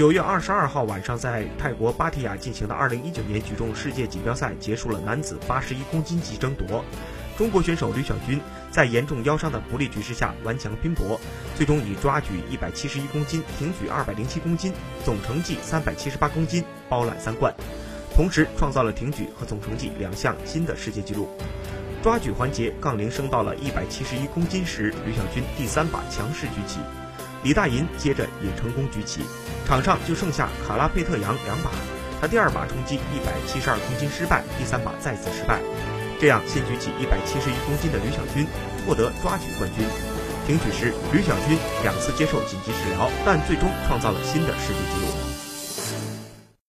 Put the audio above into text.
九月二十二号晚上，在泰国芭提雅进行的二零一九年举重世界锦标赛结束了男子八十一公斤级争夺。中国选手吕小军在严重腰伤的不利局势下顽强拼搏，最终以抓举一百七十一公斤、挺举二百零七公斤，总成绩三百七十八公斤包揽三冠，同时创造了挺举和总成绩两项新的世界纪录。抓举环节，杠铃升到了一百七十一公斤时，吕小军第三把强势举起，李大银接着也成功举起，场上就剩下卡拉佩特扬两把，他第二把冲击一百七十二公斤失败，第三把再次失败，这样先举起一百七十一公斤的吕小军获得抓举冠军。停举时，吕小军两次接受紧急治疗，但最终创造了新的世界纪录。